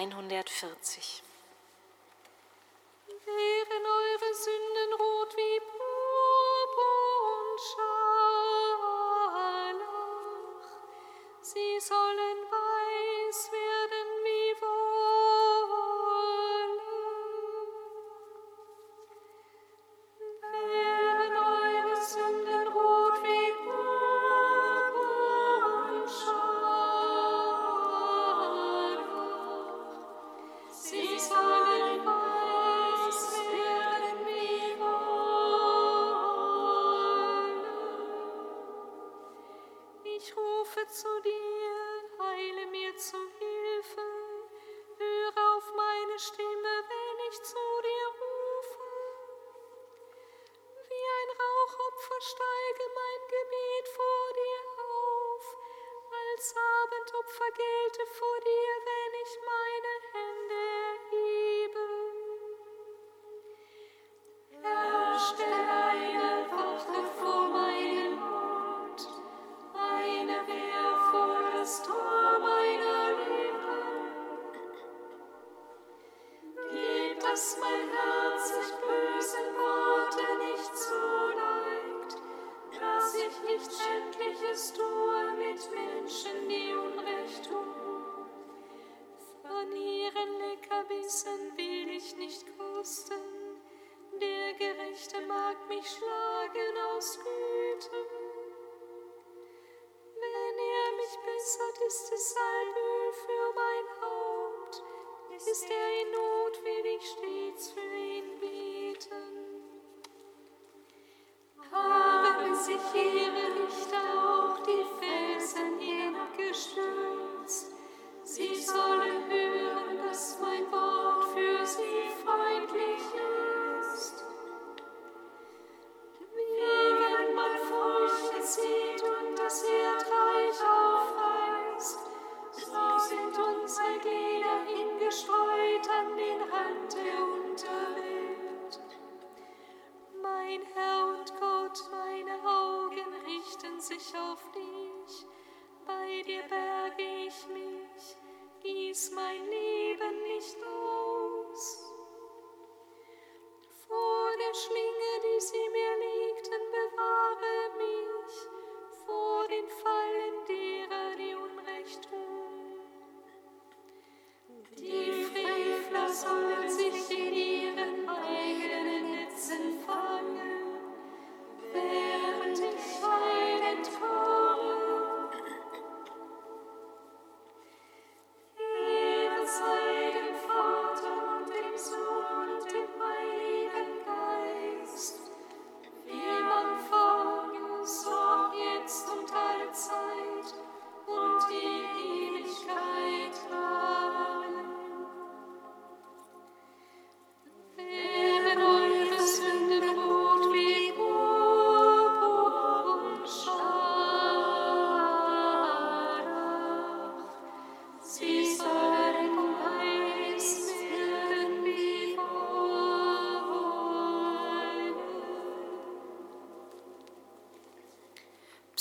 140.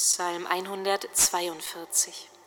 Psalm 142.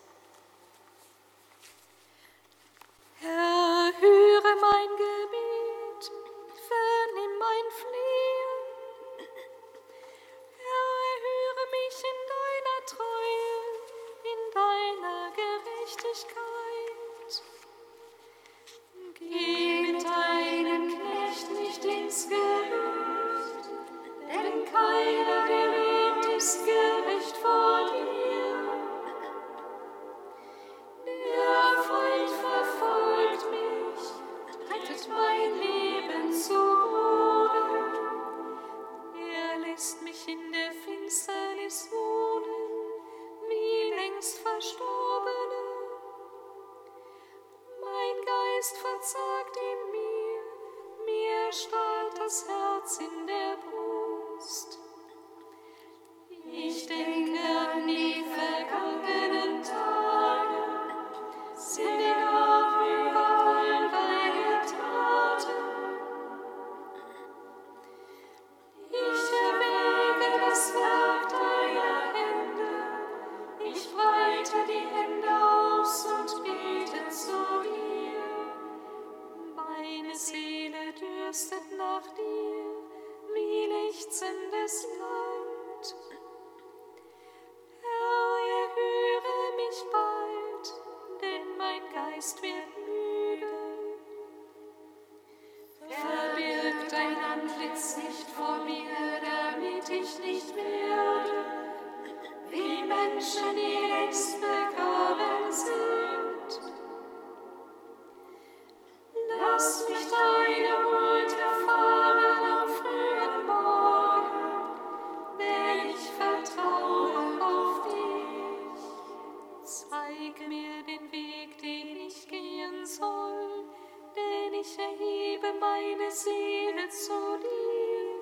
meine Seele zu dir.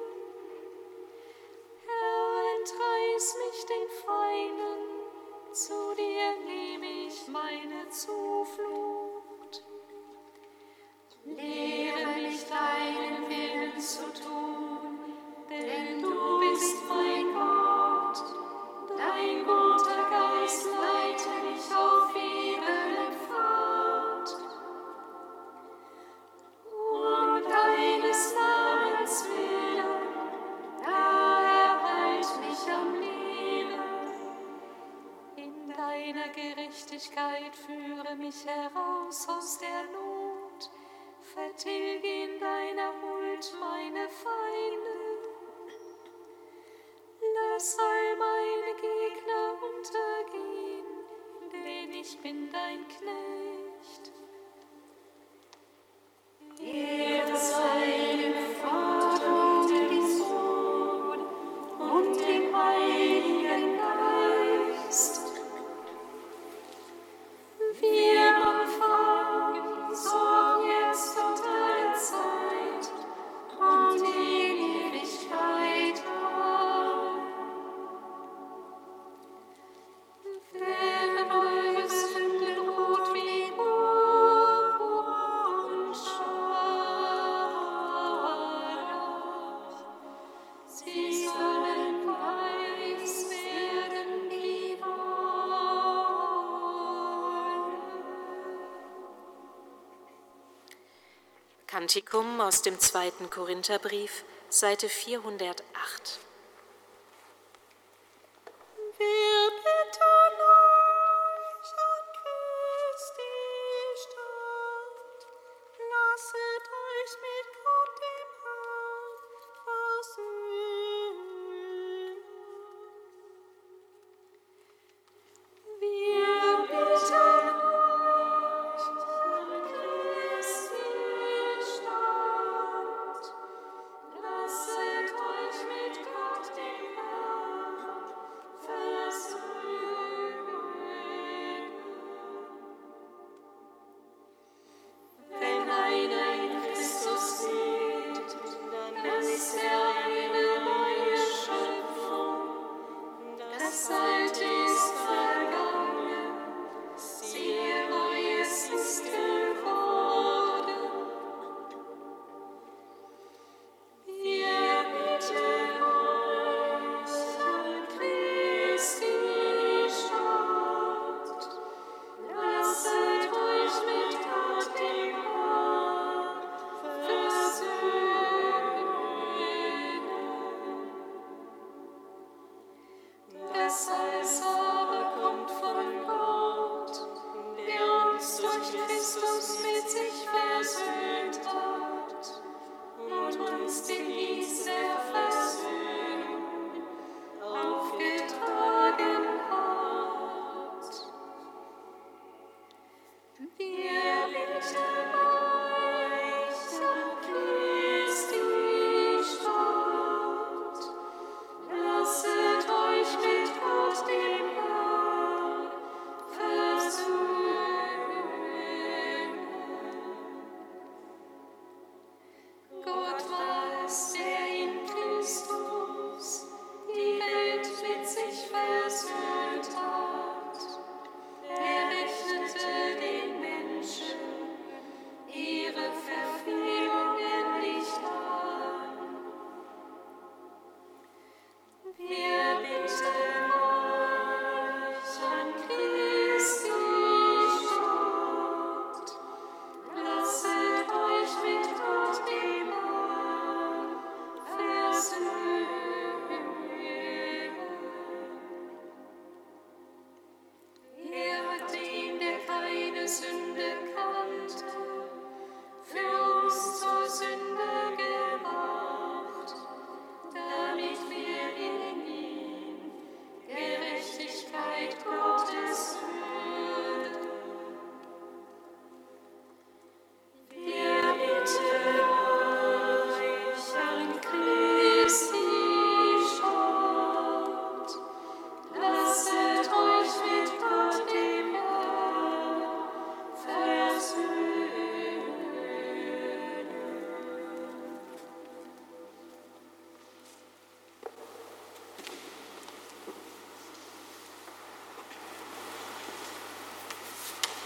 Herr, entreiß mich den Feinden, zu dir nehme ich meine Zukunft. Kantikum aus dem zweiten Korintherbrief, Seite 408.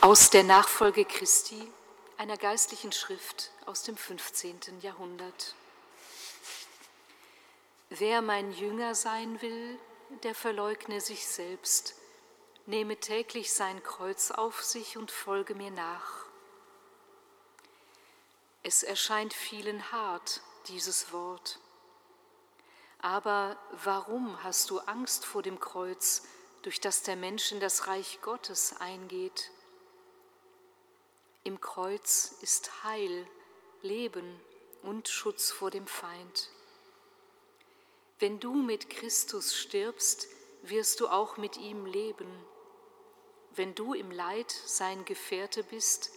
aus der Nachfolge Christi, einer geistlichen Schrift aus dem 15. Jahrhundert. Wer mein Jünger sein will, der verleugne sich selbst, nehme täglich sein Kreuz auf sich und folge mir nach. Es erscheint vielen hart, dieses Wort. Aber warum hast du Angst vor dem Kreuz, durch das der Mensch in das Reich Gottes eingeht? Im Kreuz ist Heil, Leben und Schutz vor dem Feind. Wenn du mit Christus stirbst, wirst du auch mit ihm leben. Wenn du im Leid sein Gefährte bist,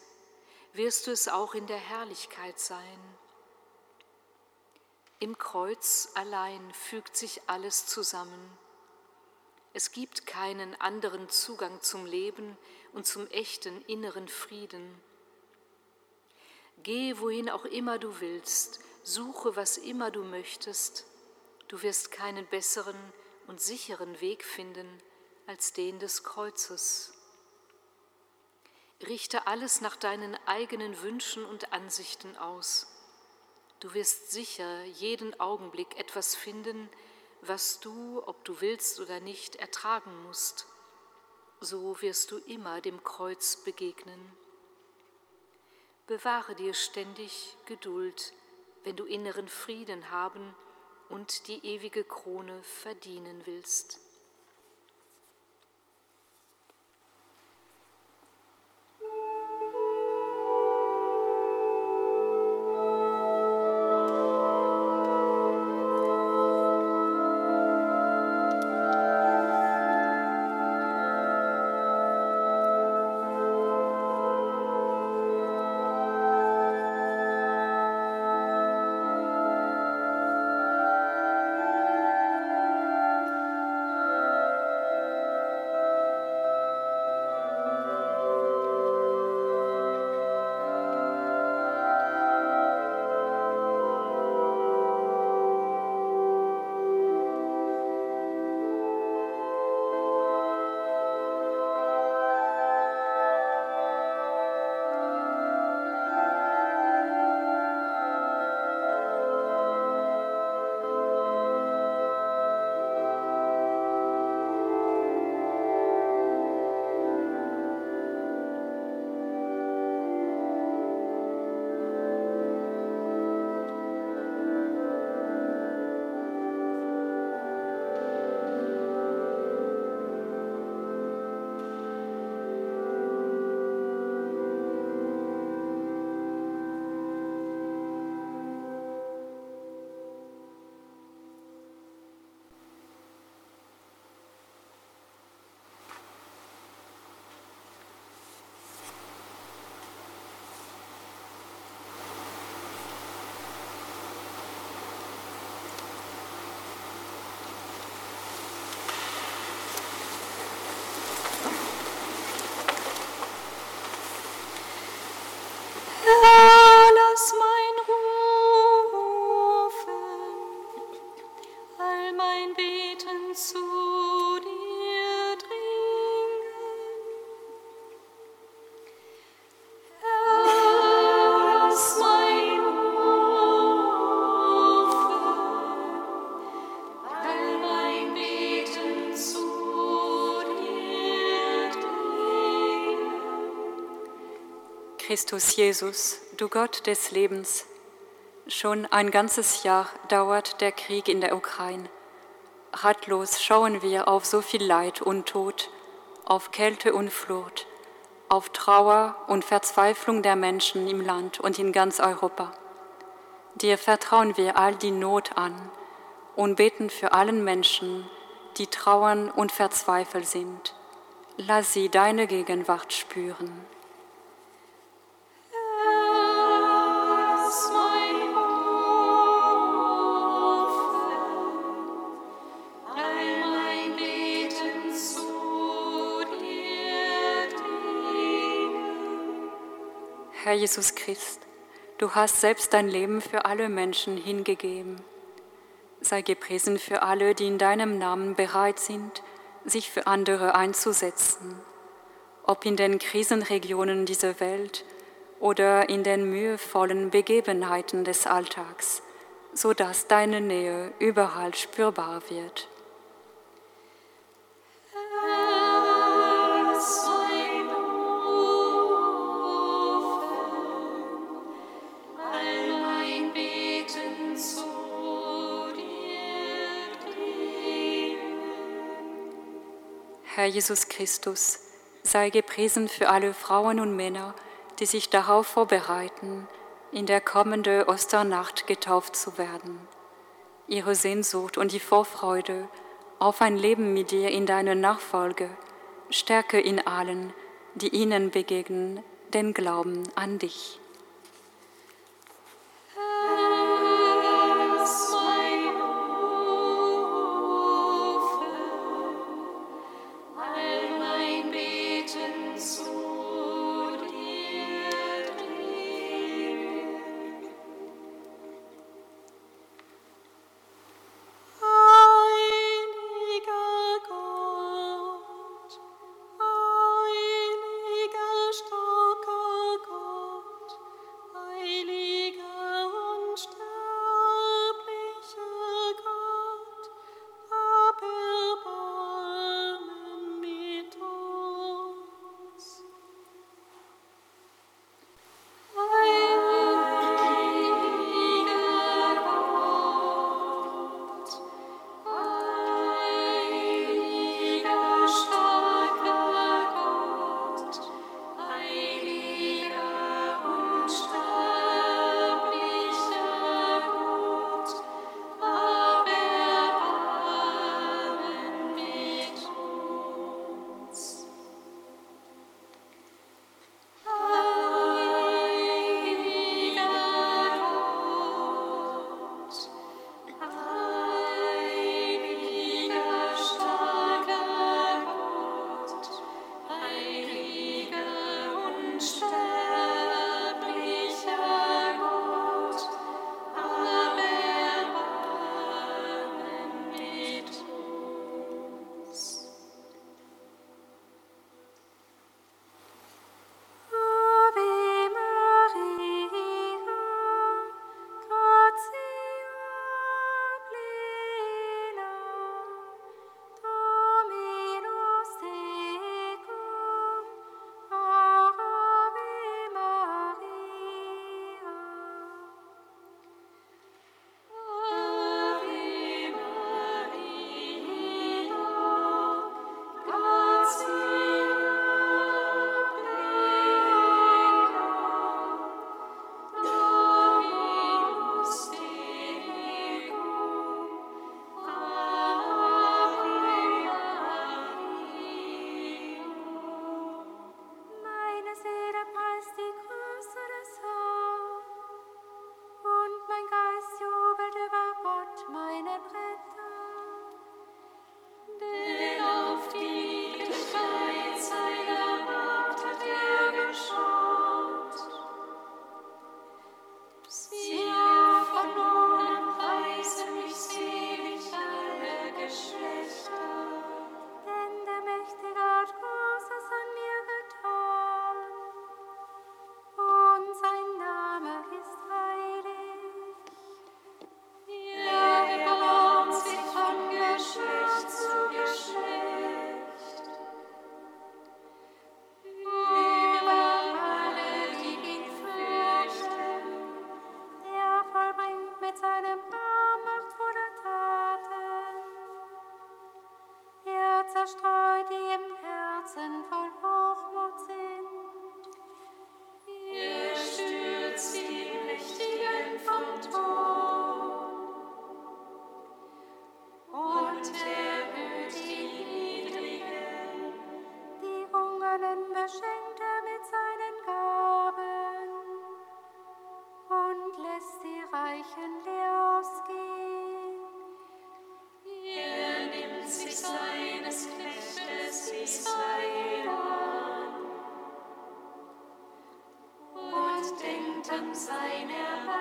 wirst du es auch in der Herrlichkeit sein. Im Kreuz allein fügt sich alles zusammen. Es gibt keinen anderen Zugang zum Leben und zum echten inneren Frieden. Geh, wohin auch immer du willst, suche, was immer du möchtest, du wirst keinen besseren und sicheren Weg finden als den des Kreuzes. Richte alles nach deinen eigenen Wünschen und Ansichten aus. Du wirst sicher jeden Augenblick etwas finden, was du, ob du willst oder nicht, ertragen musst. So wirst du immer dem Kreuz begegnen. Bewahre dir ständig Geduld, wenn du inneren Frieden haben und die ewige Krone verdienen willst. Christus Jesus, du Gott des Lebens, schon ein ganzes Jahr dauert der Krieg in der Ukraine. Ratlos schauen wir auf so viel Leid und Tod, auf Kälte und Flucht, auf Trauer und Verzweiflung der Menschen im Land und in ganz Europa. Dir vertrauen wir all die Not an und beten für allen Menschen, die trauern und verzweifelt sind. Lass sie deine Gegenwart spüren. Herr Jesus Christ, du hast selbst dein Leben für alle Menschen hingegeben. Sei gepriesen für alle, die in deinem Namen bereit sind, sich für andere einzusetzen, ob in den Krisenregionen dieser Welt oder in den mühevollen Begebenheiten des Alltags, so dass deine Nähe überall spürbar wird. Herr Jesus Christus, sei gepriesen für alle Frauen und Männer, die sich darauf vorbereiten, in der kommenden Osternacht getauft zu werden. Ihre Sehnsucht und die Vorfreude auf ein Leben mit dir in deiner Nachfolge stärke in allen, die ihnen begegnen, den Glauben an dich. Zeit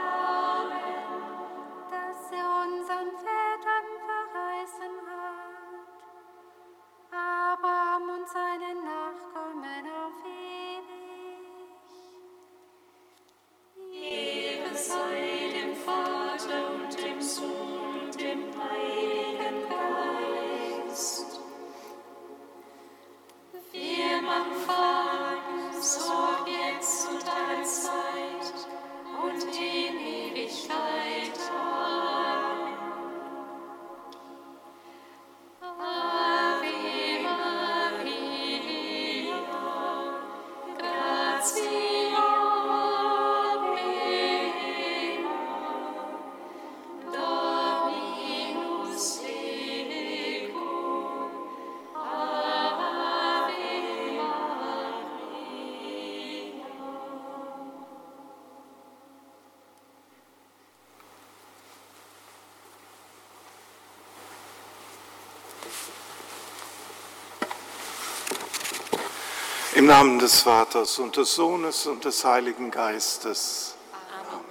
Im Namen des Vaters und des Sohnes und des Heiligen Geistes. Amen.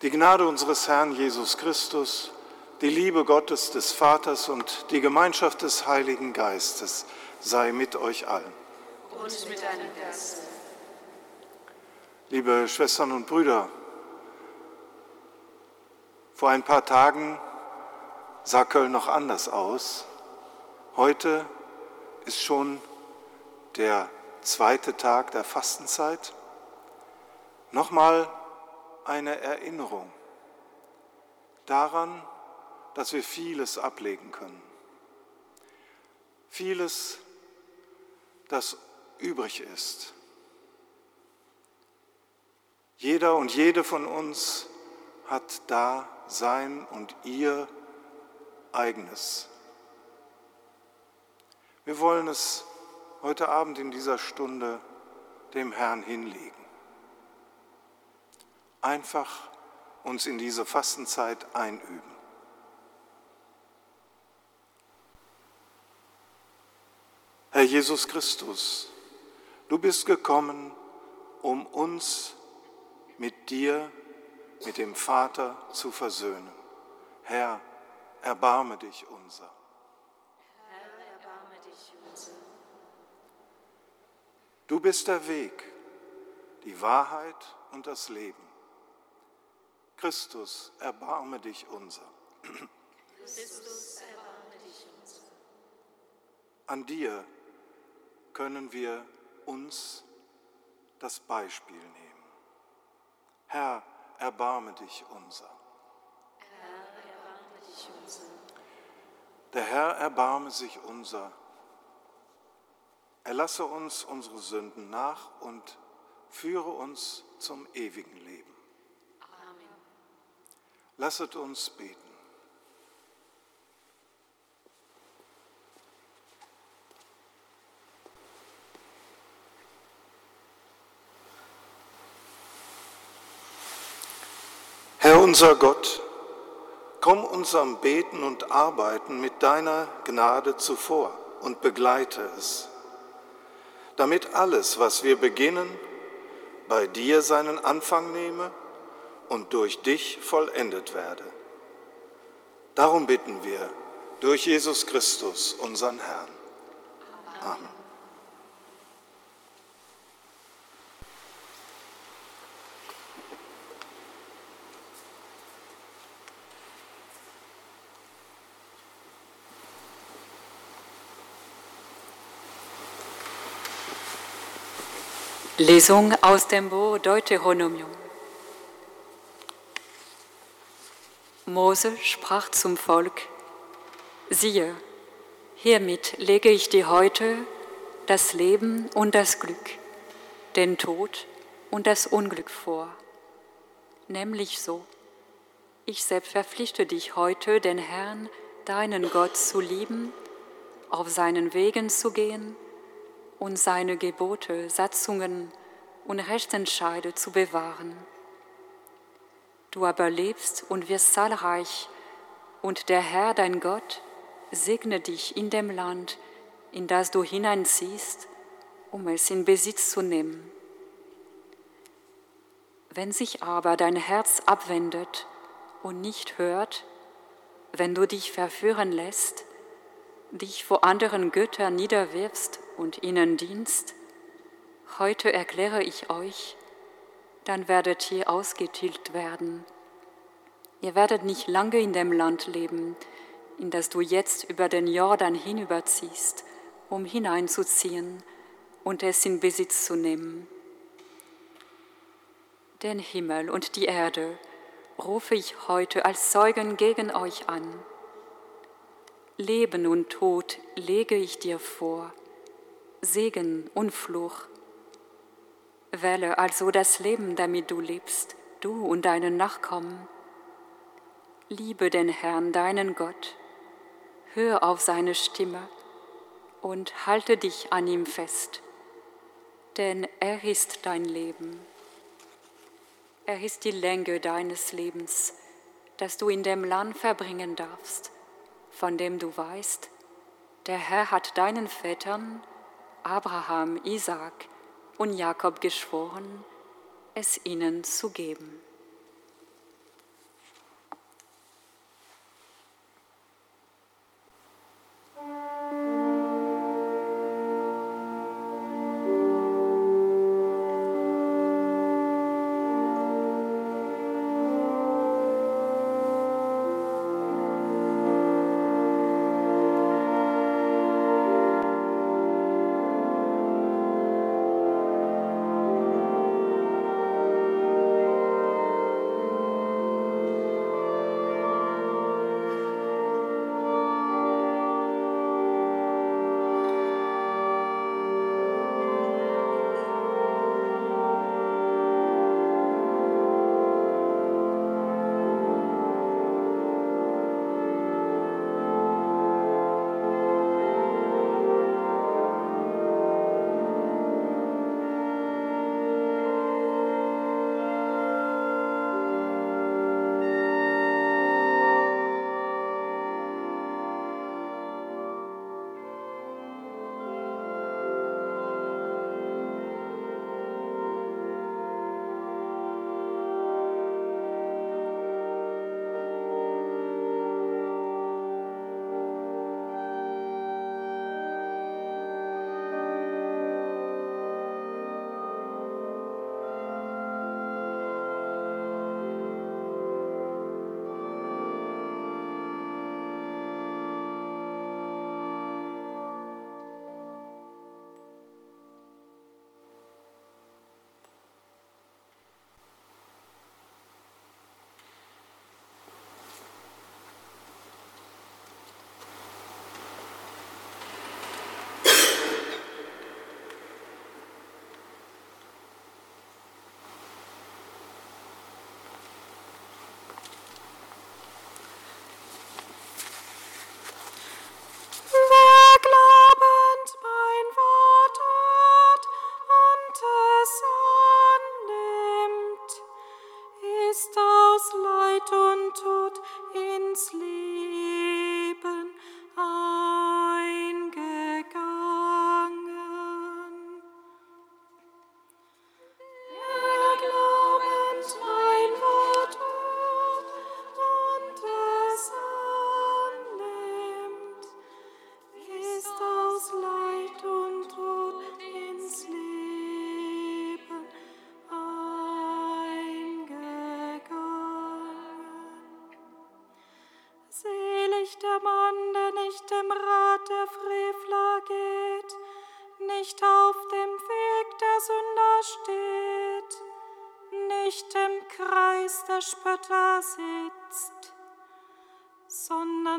Die Gnade unseres Herrn Jesus Christus, die Liebe Gottes des Vaters und die Gemeinschaft des Heiligen Geistes sei mit euch allen. Und mit deinem Geist. Liebe Schwestern und Brüder, vor ein paar Tagen sah Köln noch anders aus. Heute ist schon der zweite Tag der Fastenzeit, nochmal eine Erinnerung daran, dass wir vieles ablegen können. Vieles, das übrig ist. Jeder und jede von uns hat da sein und ihr eigenes. Wir wollen es heute Abend in dieser Stunde dem Herrn hinlegen. Einfach uns in diese Fastenzeit einüben. Herr Jesus Christus, du bist gekommen, um uns mit dir, mit dem Vater zu versöhnen. Herr, erbarme dich unser. Du bist der Weg, die Wahrheit und das Leben. Christus, erbarme dich unser. Christus, erbarme dich unser. An dir können wir uns das Beispiel nehmen. Herr, erbarme dich unser. Herr, erbarme dich unser. Der Herr erbarme sich unser. Erlasse uns unsere Sünden nach und führe uns zum ewigen Leben. Amen. Lasset uns beten. Herr unser Gott, komm unserem Beten und Arbeiten mit deiner Gnade zuvor und begleite es damit alles, was wir beginnen, bei dir seinen Anfang nehme und durch dich vollendet werde. Darum bitten wir durch Jesus Christus, unseren Herrn. Amen. Lesung aus dem Buch Deuteronomium. Mose sprach zum Volk, siehe, hiermit lege ich dir heute das Leben und das Glück, den Tod und das Unglück vor. Nämlich so, ich selbst verpflichte dich heute, den Herrn, deinen Gott zu lieben, auf seinen Wegen zu gehen, und seine Gebote, Satzungen und Rechtsentscheide zu bewahren. Du aber lebst und wirst zahlreich, und der Herr, dein Gott, segne dich in dem Land, in das du hineinziehst, um es in Besitz zu nehmen. Wenn sich aber dein Herz abwendet und nicht hört, wenn du dich verführen lässt, dich vor anderen Göttern niederwirfst und ihnen dienst, heute erkläre ich euch, dann werdet ihr ausgetilgt werden. Ihr werdet nicht lange in dem Land leben, in das du jetzt über den Jordan hinüberziehst, um hineinzuziehen und es in Besitz zu nehmen. Den Himmel und die Erde rufe ich heute als Zeugen gegen euch an. Leben und Tod lege ich dir vor. Segen und Fluch. Wähle also das Leben, damit du lebst, du und deine Nachkommen. Liebe den Herrn, deinen Gott. Hör auf seine Stimme und halte dich an ihm fest, denn er ist dein Leben. Er ist die Länge deines Lebens, das du in dem Land verbringen darfst, von dem du weißt, der Herr hat deinen Vätern Abraham, Isaak und Jakob geschworen, es ihnen zu geben. der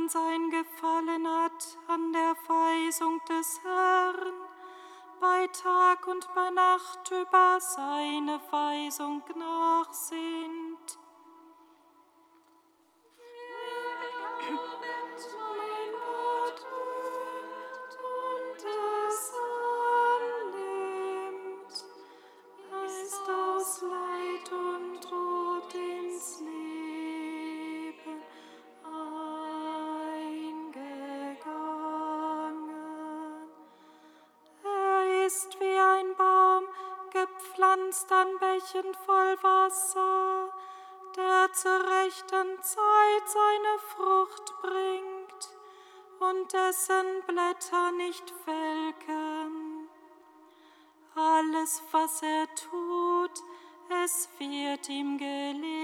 sein Gefallen hat an der Weisung des Herrn, bei Tag und bei Nacht über seine Weisung nachsinnt. Wasser, der zur rechten Zeit seine Frucht bringt und dessen Blätter nicht welken. Alles, was er tut, es wird ihm gelingen.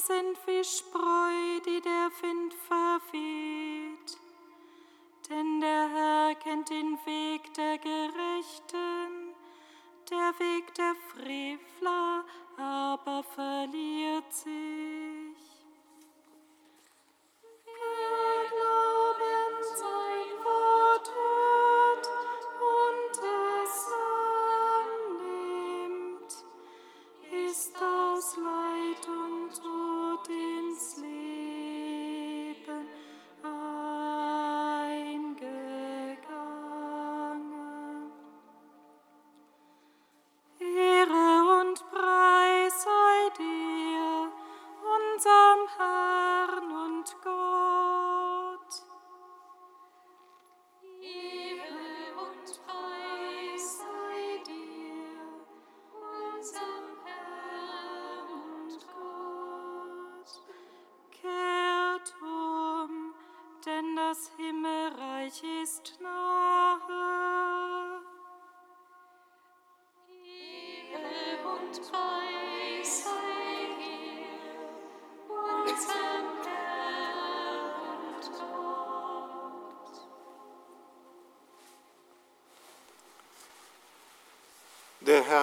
sind wie Spreu, die der Wind ver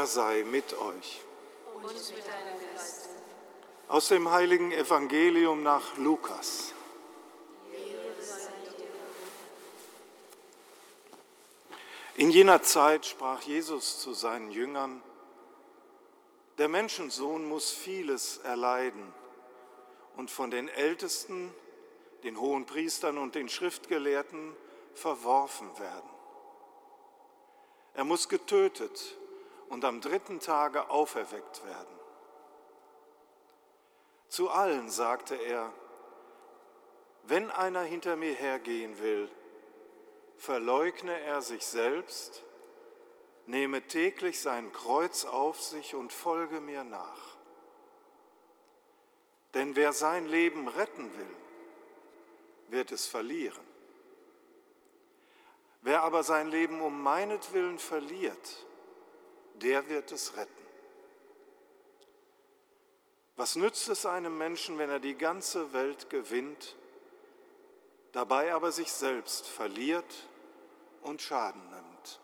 Herr sei mit euch. Aus dem heiligen Evangelium nach Lukas. In jener Zeit sprach Jesus zu seinen Jüngern, der Menschensohn muss vieles erleiden und von den Ältesten, den hohen Priestern und den Schriftgelehrten verworfen werden. Er muss getötet und am dritten Tage auferweckt werden. Zu allen sagte er, wenn einer hinter mir hergehen will, verleugne er sich selbst, nehme täglich sein Kreuz auf sich und folge mir nach. Denn wer sein Leben retten will, wird es verlieren. Wer aber sein Leben um meinetwillen verliert, der wird es retten. Was nützt es einem Menschen, wenn er die ganze Welt gewinnt, dabei aber sich selbst verliert und Schaden nimmt?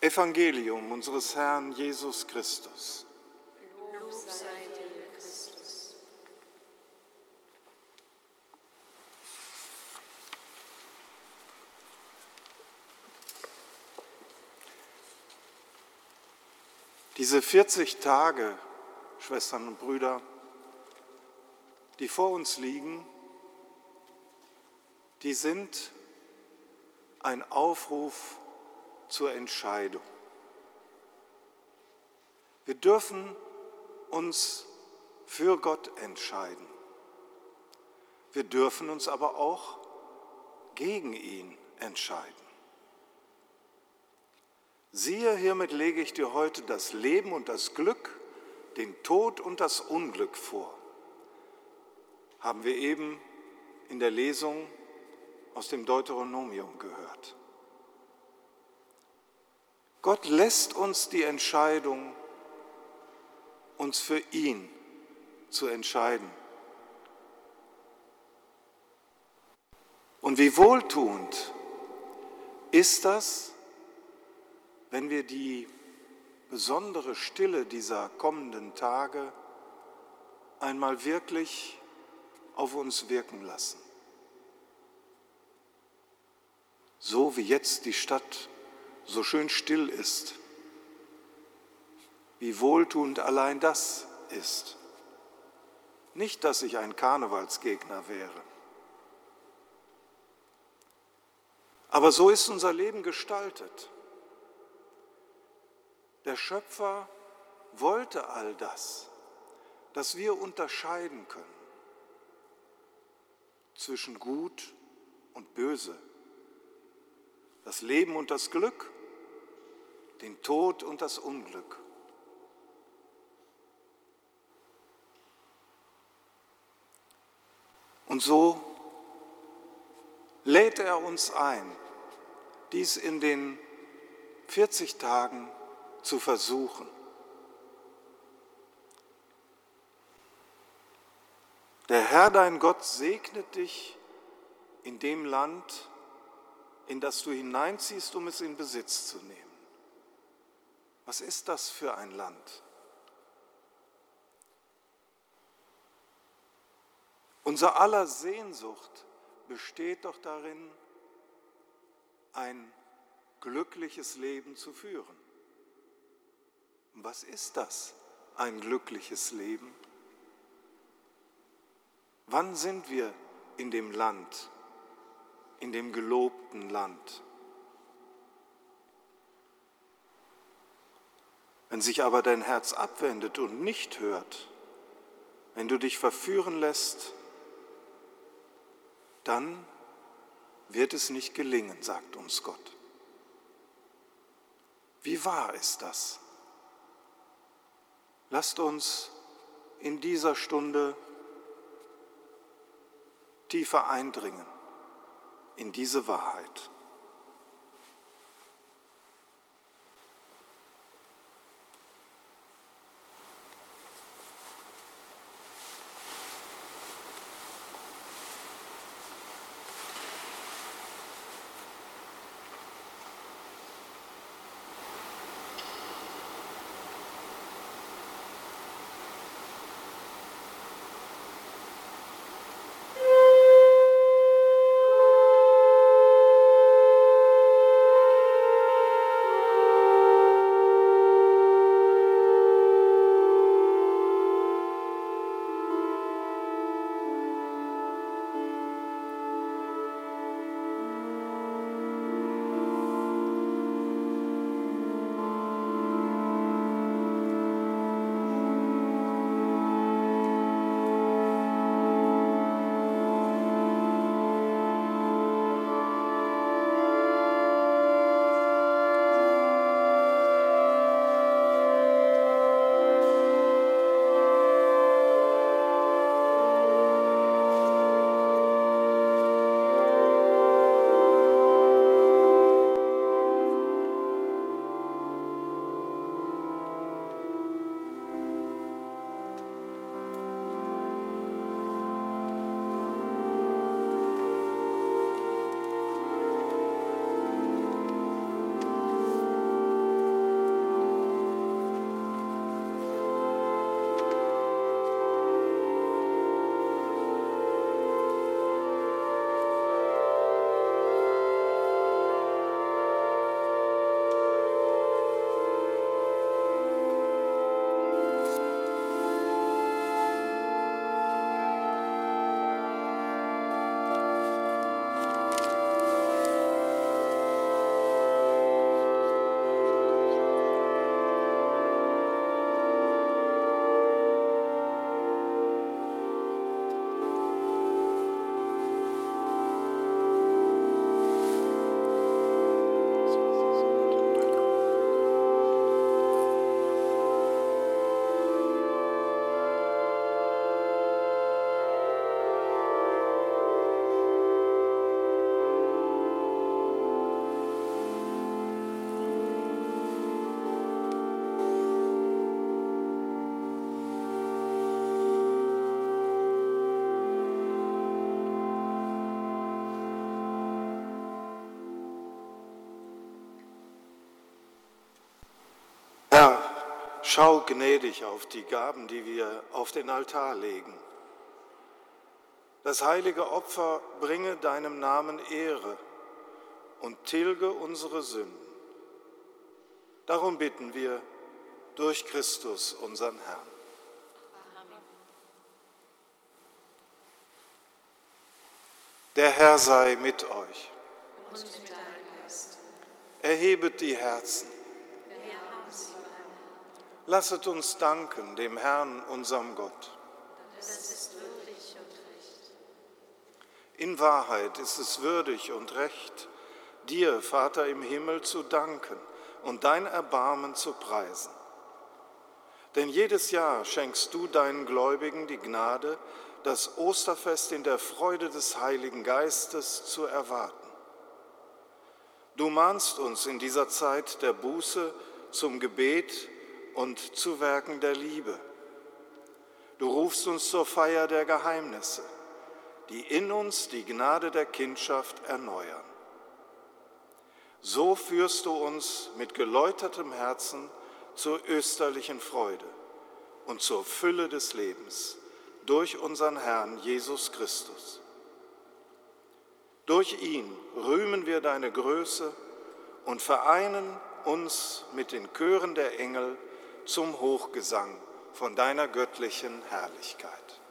Evangelium unseres Herrn Jesus Christus. Lob sei Diese 40 Tage, Schwestern und Brüder, die vor uns liegen, die sind ein Aufruf zur Entscheidung. Wir dürfen uns für Gott entscheiden. Wir dürfen uns aber auch gegen ihn entscheiden. Siehe, hiermit lege ich dir heute das Leben und das Glück, den Tod und das Unglück vor. Haben wir eben in der Lesung aus dem Deuteronomium gehört. Gott lässt uns die Entscheidung, uns für ihn zu entscheiden. Und wie wohltuend ist das, wenn wir die besondere Stille dieser kommenden Tage einmal wirklich auf uns wirken lassen. So wie jetzt die Stadt so schön still ist, wie wohltuend allein das ist. Nicht, dass ich ein Karnevalsgegner wäre. Aber so ist unser Leben gestaltet. Der Schöpfer wollte all das, dass wir unterscheiden können zwischen Gut und Böse, das Leben und das Glück, den Tod und das Unglück. Und so lädt er uns ein, dies in den 40 Tagen zu versuchen. Der Herr dein Gott segnet dich in dem Land, in das du hineinziehst, um es in Besitz zu nehmen. Was ist das für ein Land? Unser aller Sehnsucht besteht doch darin, ein glückliches Leben zu führen. Was ist das, ein glückliches Leben? Wann sind wir in dem Land, in dem gelobten Land? Wenn sich aber dein Herz abwendet und nicht hört, wenn du dich verführen lässt, dann wird es nicht gelingen, sagt uns Gott. Wie wahr ist das? Lasst uns in dieser Stunde tiefer eindringen in diese Wahrheit. Schau gnädig auf die Gaben, die wir auf den Altar legen. Das heilige Opfer bringe deinem Namen Ehre und tilge unsere Sünden. Darum bitten wir durch Christus, unseren Herrn. Der Herr sei mit euch. Und mit deinem Geist. Erhebet die Herzen. Lasset uns danken dem Herrn, unserem Gott. In Wahrheit ist es würdig und recht, dir, Vater im Himmel, zu danken und dein Erbarmen zu preisen. Denn jedes Jahr schenkst du deinen Gläubigen die Gnade, das Osterfest in der Freude des Heiligen Geistes zu erwarten. Du mahnst uns in dieser Zeit der Buße zum Gebet und zu Werken der Liebe. Du rufst uns zur Feier der Geheimnisse, die in uns die Gnade der Kindschaft erneuern. So führst du uns mit geläutertem Herzen zur österlichen Freude und zur Fülle des Lebens durch unseren Herrn Jesus Christus. Durch ihn rühmen wir deine Größe und vereinen uns mit den Chören der Engel zum Hochgesang von deiner göttlichen Herrlichkeit.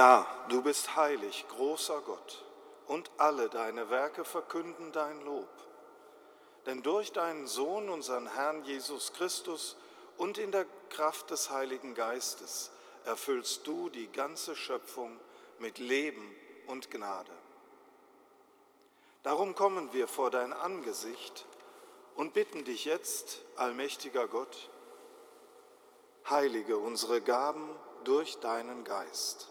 Ja, du bist heilig, großer Gott, und alle deine Werke verkünden dein Lob. Denn durch deinen Sohn, unseren Herrn Jesus Christus, und in der Kraft des Heiligen Geistes erfüllst du die ganze Schöpfung mit Leben und Gnade. Darum kommen wir vor dein Angesicht und bitten dich jetzt, allmächtiger Gott, heilige unsere Gaben durch deinen Geist,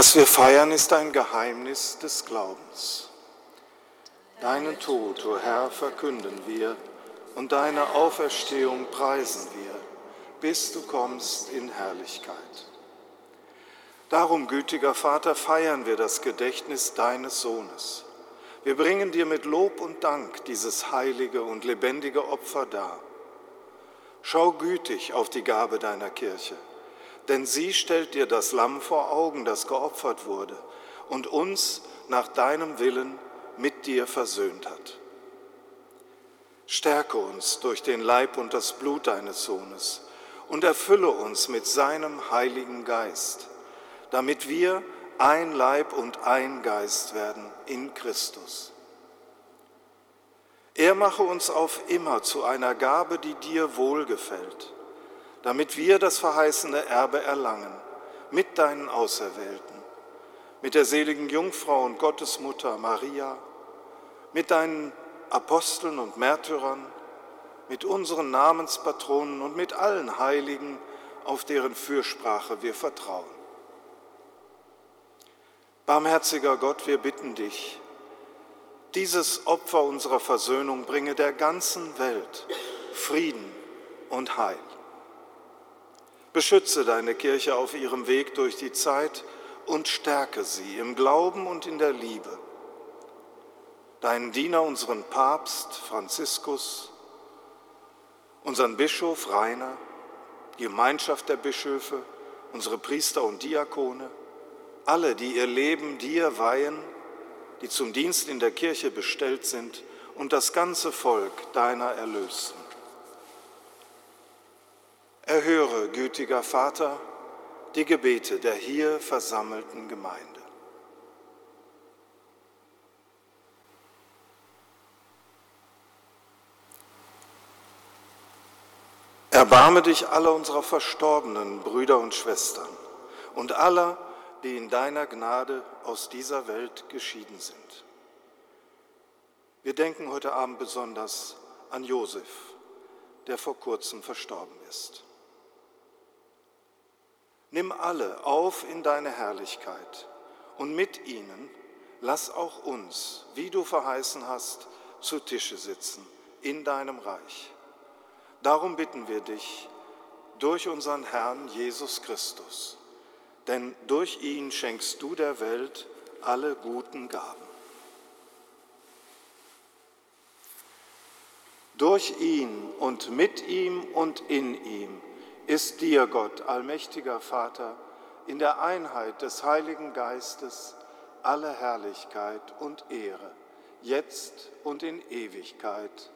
Was wir feiern, ist ein Geheimnis des Glaubens. Deinen Tod, o oh Herr, verkünden wir und deine Auferstehung preisen wir, bis du kommst in Herrlichkeit. Darum, gütiger Vater, feiern wir das Gedächtnis deines Sohnes. Wir bringen dir mit Lob und Dank dieses heilige und lebendige Opfer dar. Schau gütig auf die Gabe deiner Kirche denn sie stellt dir das Lamm vor Augen, das geopfert wurde und uns nach deinem Willen mit dir versöhnt hat. Stärke uns durch den Leib und das Blut deines Sohnes und erfülle uns mit seinem Heiligen Geist, damit wir ein Leib und ein Geist werden in Christus. Er mache uns auf immer zu einer Gabe, die dir wohlgefällt damit wir das verheißene Erbe erlangen mit deinen Auserwählten, mit der seligen Jungfrau und Gottesmutter Maria, mit deinen Aposteln und Märtyrern, mit unseren Namenspatronen und mit allen Heiligen, auf deren Fürsprache wir vertrauen. Barmherziger Gott, wir bitten dich, dieses Opfer unserer Versöhnung bringe der ganzen Welt Frieden und Heil. Beschütze deine Kirche auf ihrem Weg durch die Zeit und stärke sie im Glauben und in der Liebe. Deinen Diener, unseren Papst Franziskus, unseren Bischof Rainer, die Gemeinschaft der Bischöfe, unsere Priester und Diakone, alle, die ihr Leben dir weihen, die zum Dienst in der Kirche bestellt sind und das ganze Volk deiner Erlösten. Erhöre, gütiger Vater, die Gebete der hier versammelten Gemeinde. Erbarme dich aller unserer verstorbenen Brüder und Schwestern und aller, die in deiner Gnade aus dieser Welt geschieden sind. Wir denken heute Abend besonders an Josef, der vor kurzem verstorben ist. Nimm alle auf in deine Herrlichkeit und mit ihnen lass auch uns, wie du verheißen hast, zu Tische sitzen in deinem Reich. Darum bitten wir dich durch unseren Herrn Jesus Christus, denn durch ihn schenkst du der Welt alle guten Gaben. Durch ihn und mit ihm und in ihm ist dir, Gott, allmächtiger Vater, in der Einheit des Heiligen Geistes alle Herrlichkeit und Ehre, jetzt und in Ewigkeit.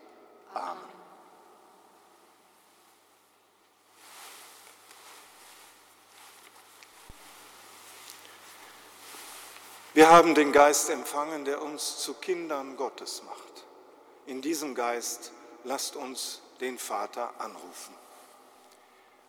Amen. Wir haben den Geist empfangen, der uns zu Kindern Gottes macht. In diesem Geist lasst uns den Vater anrufen.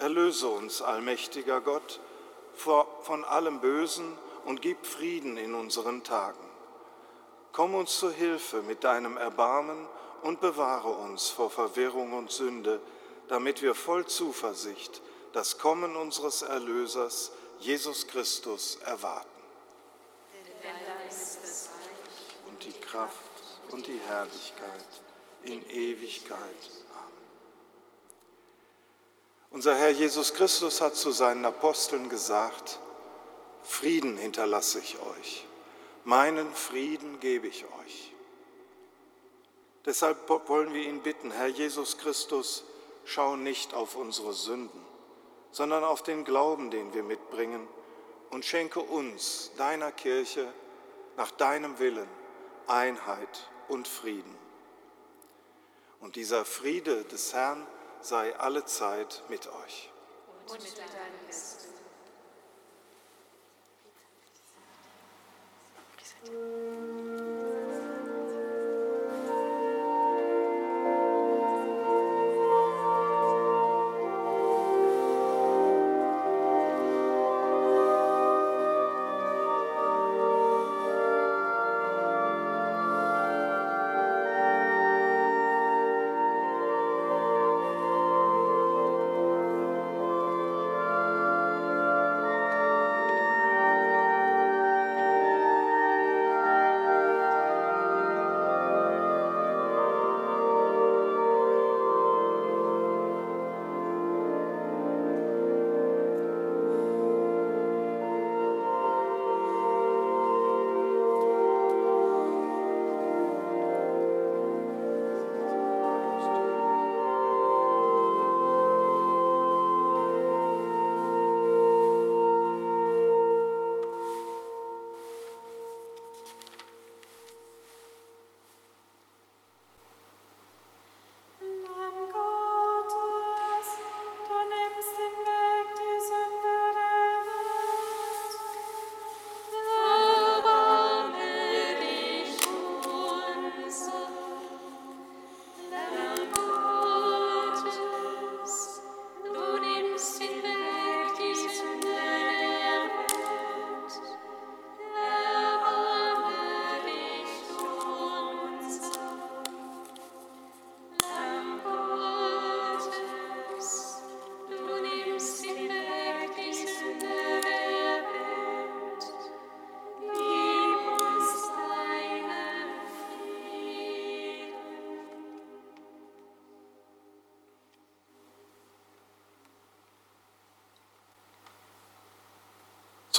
Erlöse uns, allmächtiger Gott, von allem Bösen und gib Frieden in unseren Tagen. Komm uns zu Hilfe mit deinem Erbarmen und bewahre uns vor Verwirrung und Sünde, damit wir voll Zuversicht das Kommen unseres Erlösers, Jesus Christus, erwarten. Und die Kraft und die Herrlichkeit in Ewigkeit. Unser Herr Jesus Christus hat zu seinen Aposteln gesagt, Frieden hinterlasse ich euch, meinen Frieden gebe ich euch. Deshalb wollen wir ihn bitten, Herr Jesus Christus, schau nicht auf unsere Sünden, sondern auf den Glauben, den wir mitbringen, und schenke uns, deiner Kirche, nach deinem Willen Einheit und Frieden. Und dieser Friede des Herrn sei alle Zeit mit euch. Und mit deinem Geist.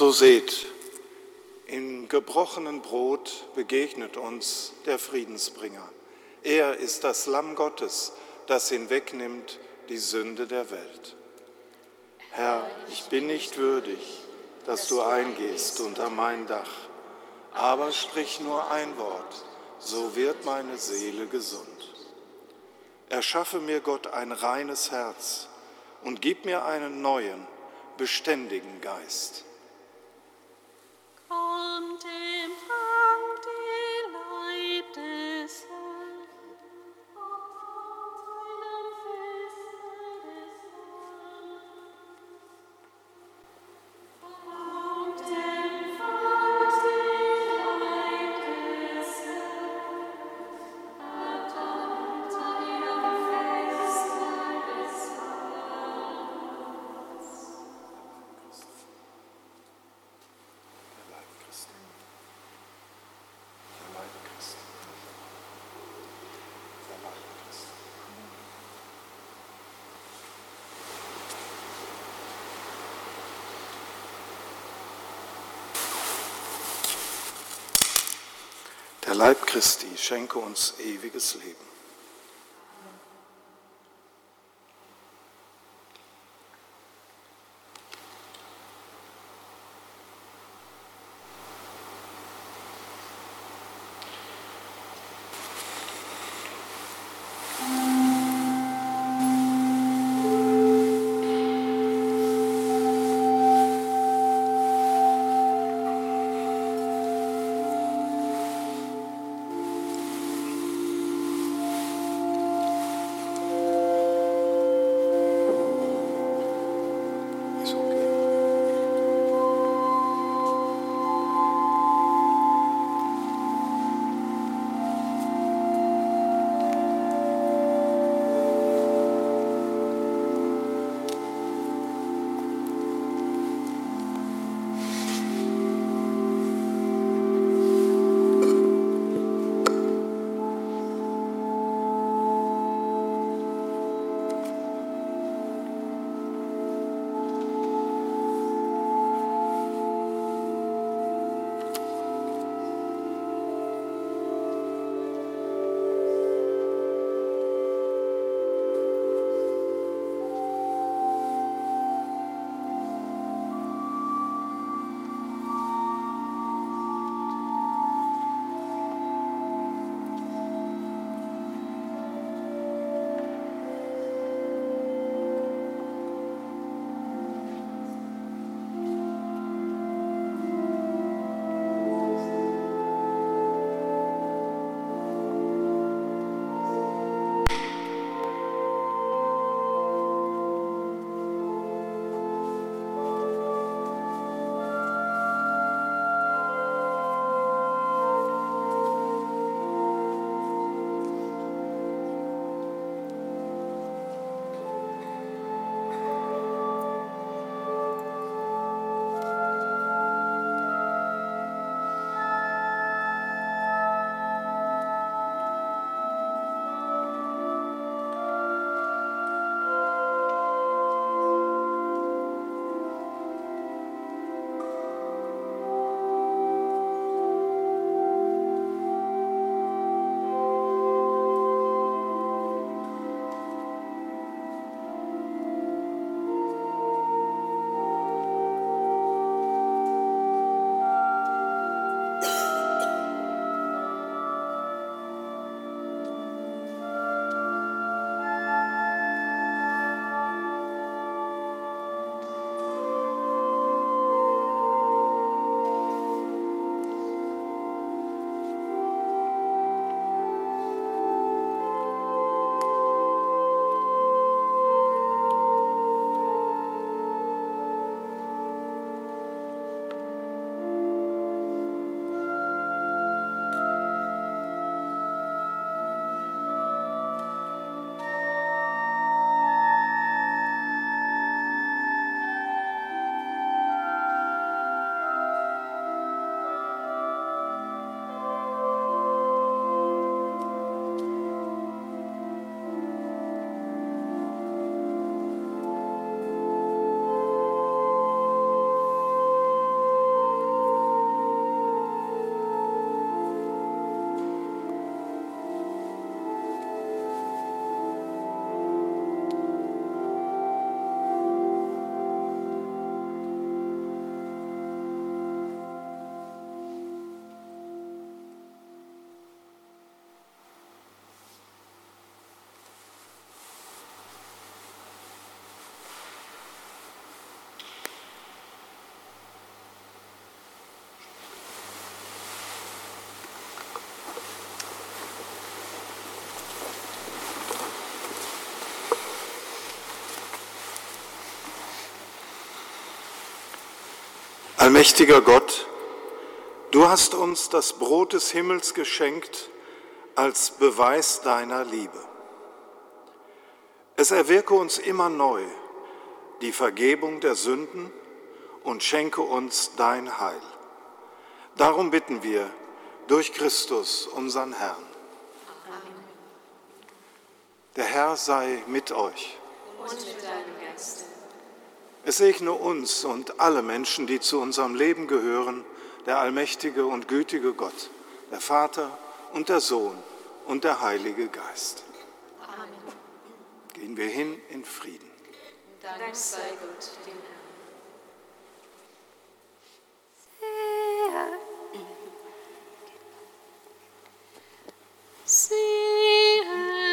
So seht, im gebrochenen Brot begegnet uns der Friedensbringer. Er ist das Lamm Gottes, das hinwegnimmt die Sünde der Welt. Herr, ich bin nicht würdig, dass du eingehst unter mein Dach, aber sprich nur ein Wort, so wird meine Seele gesund. Erschaffe mir Gott ein reines Herz und gib mir einen neuen, beständigen Geist. Leib Christi, schenke uns ewiges Leben. Allmächtiger Gott, du hast uns das Brot des Himmels geschenkt als Beweis deiner Liebe. Es erwirke uns immer neu die Vergebung der Sünden und schenke uns dein Heil. Darum bitten wir durch Christus, unseren Herrn. Der Herr sei mit euch. Und mit deinem Geiste. Es segne uns und alle Menschen, die zu unserem Leben gehören, der allmächtige und gütige Gott, der Vater und der Sohn und der Heilige Geist. Amen. Gehen wir hin in Frieden. Dank sei Gott, dem Herrn. Siehe. Siehe.